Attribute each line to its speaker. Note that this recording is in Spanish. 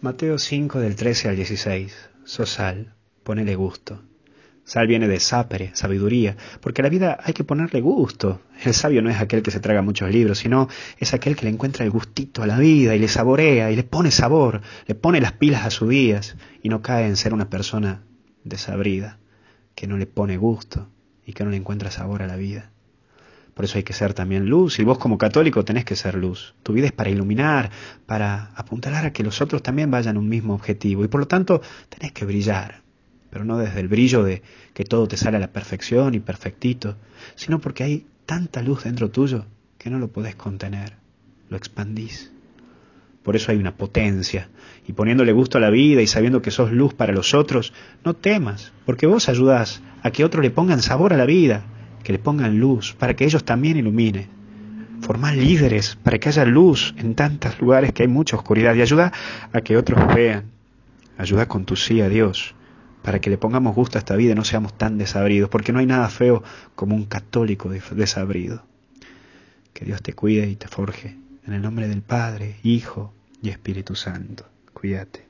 Speaker 1: Mateo 5 del 13 al 16. Sos sal, ponele gusto. Sal viene de sapere, sabiduría, porque a la vida hay que ponerle gusto. El sabio no es aquel que se traga muchos libros, sino es aquel que le encuentra el gustito a la vida y le saborea y le pone sabor, le pone las pilas a sus días y no cae en ser una persona desabrida, que no le pone gusto y que no le encuentra sabor a la vida. Por eso hay que ser también luz. Y vos como católico tenés que ser luz. Tu vida es para iluminar, para apuntalar a que los otros también vayan a un mismo objetivo. Y por lo tanto tenés que brillar. Pero no desde el brillo de que todo te sale a la perfección y perfectito, sino porque hay tanta luz dentro tuyo que no lo podés contener. Lo expandís. Por eso hay una potencia. Y poniéndole gusto a la vida y sabiendo que sos luz para los otros, no temas, porque vos ayudás a que otros le pongan sabor a la vida que le pongan luz, para que ellos también iluminen. Formar líderes para que haya luz en tantos lugares que hay mucha oscuridad y ayuda a que otros vean. Ayuda con tu sí a Dios para que le pongamos gusto a esta vida y no seamos tan desabridos, porque no hay nada feo como un católico desabrido. Que Dios te cuide y te forje. En el nombre del Padre, Hijo y Espíritu Santo. Cuídate.